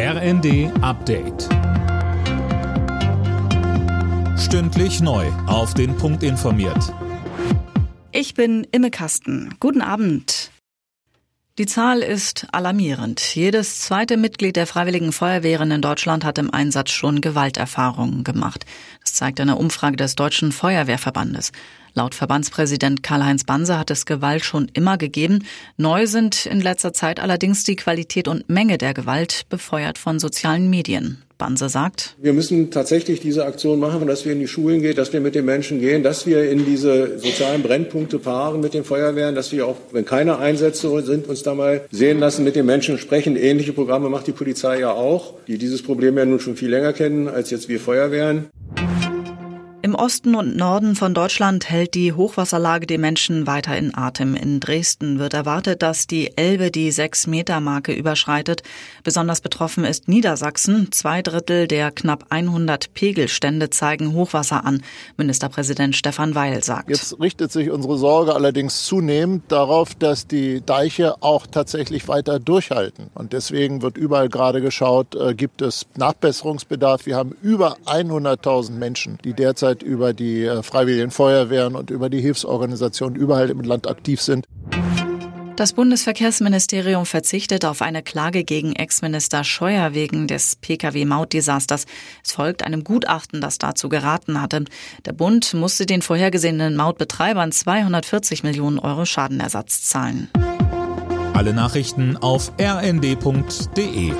RND Update. Stündlich neu. Auf den Punkt informiert. Ich bin Imme Kasten. Guten Abend. Die Zahl ist alarmierend. Jedes zweite Mitglied der Freiwilligen Feuerwehren in Deutschland hat im Einsatz schon Gewalterfahrungen gemacht. Das zeigt eine Umfrage des Deutschen Feuerwehrverbandes. Laut Verbandspräsident Karl-Heinz Banse hat es Gewalt schon immer gegeben. Neu sind in letzter Zeit allerdings die Qualität und Menge der Gewalt, befeuert von sozialen Medien. Banse sagt, wir müssen tatsächlich diese Aktion machen, dass wir in die Schulen gehen, dass wir mit den Menschen gehen, dass wir in diese sozialen Brennpunkte fahren mit den Feuerwehren, dass wir auch, wenn keine Einsätze sind, uns da mal sehen lassen, mit den Menschen sprechen. Ähnliche Programme macht die Polizei ja auch, die dieses Problem ja nun schon viel länger kennen als jetzt wir Feuerwehren. Im Osten und Norden von Deutschland hält die Hochwasserlage die Menschen weiter in Atem. In Dresden wird erwartet, dass die Elbe die 6-Meter-Marke überschreitet. Besonders betroffen ist Niedersachsen. Zwei Drittel der knapp 100 Pegelstände zeigen Hochwasser an. Ministerpräsident Stefan Weil sagt. Jetzt richtet sich unsere Sorge allerdings zunehmend darauf, dass die Deiche auch tatsächlich weiter durchhalten. Und deswegen wird überall gerade geschaut, äh, gibt es Nachbesserungsbedarf. Wir haben über 100.000 Menschen, die derzeit derzeit über die äh, Freiwilligen Feuerwehren und über die Hilfsorganisationen überall im Land aktiv sind. Das Bundesverkehrsministerium verzichtet auf eine Klage gegen Ex-Minister Scheuer wegen des Pkw-Maut-Desasters. Es folgt einem Gutachten, das dazu geraten hatte. Der Bund musste den vorhergesehenen Mautbetreibern 240 Millionen Euro Schadenersatz zahlen. Alle Nachrichten auf rnd.de